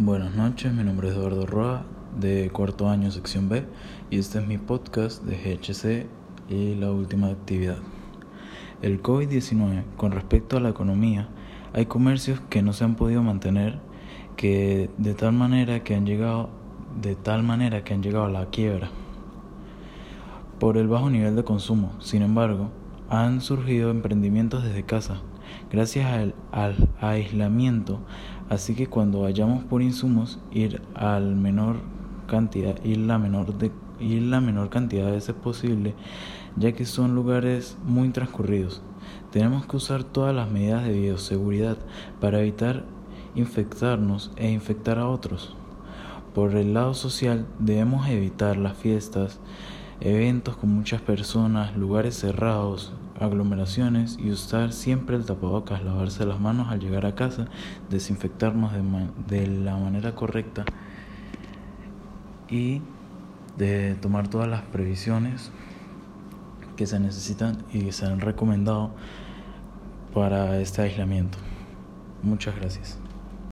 Buenas noches, mi nombre es Eduardo Roa, de cuarto año, sección B, y este es mi podcast de GHC y la última actividad. El COVID-19, con respecto a la economía, hay comercios que no se han podido mantener, que de tal manera que han llegado, de tal manera que han llegado a la quiebra por el bajo nivel de consumo. Sin embargo, han surgido emprendimientos desde casa, gracias al, aislamiento Así que cuando vayamos por insumos, ir al menor cantidad, ir la menor de ir la menor cantidad de veces posible, ya que son lugares muy transcurridos. Tenemos que usar todas las medidas de bioseguridad para evitar infectarnos e infectar a otros. Por el lado social, debemos evitar las fiestas, eventos con muchas personas, lugares cerrados, aglomeraciones y usar siempre el tapabocas, lavarse las manos al llegar a casa, desinfectarnos de, la manera correcta y de tomar todas las previsiones que se necesitan y que se han recomendado para este aislamiento. Muchas gracias.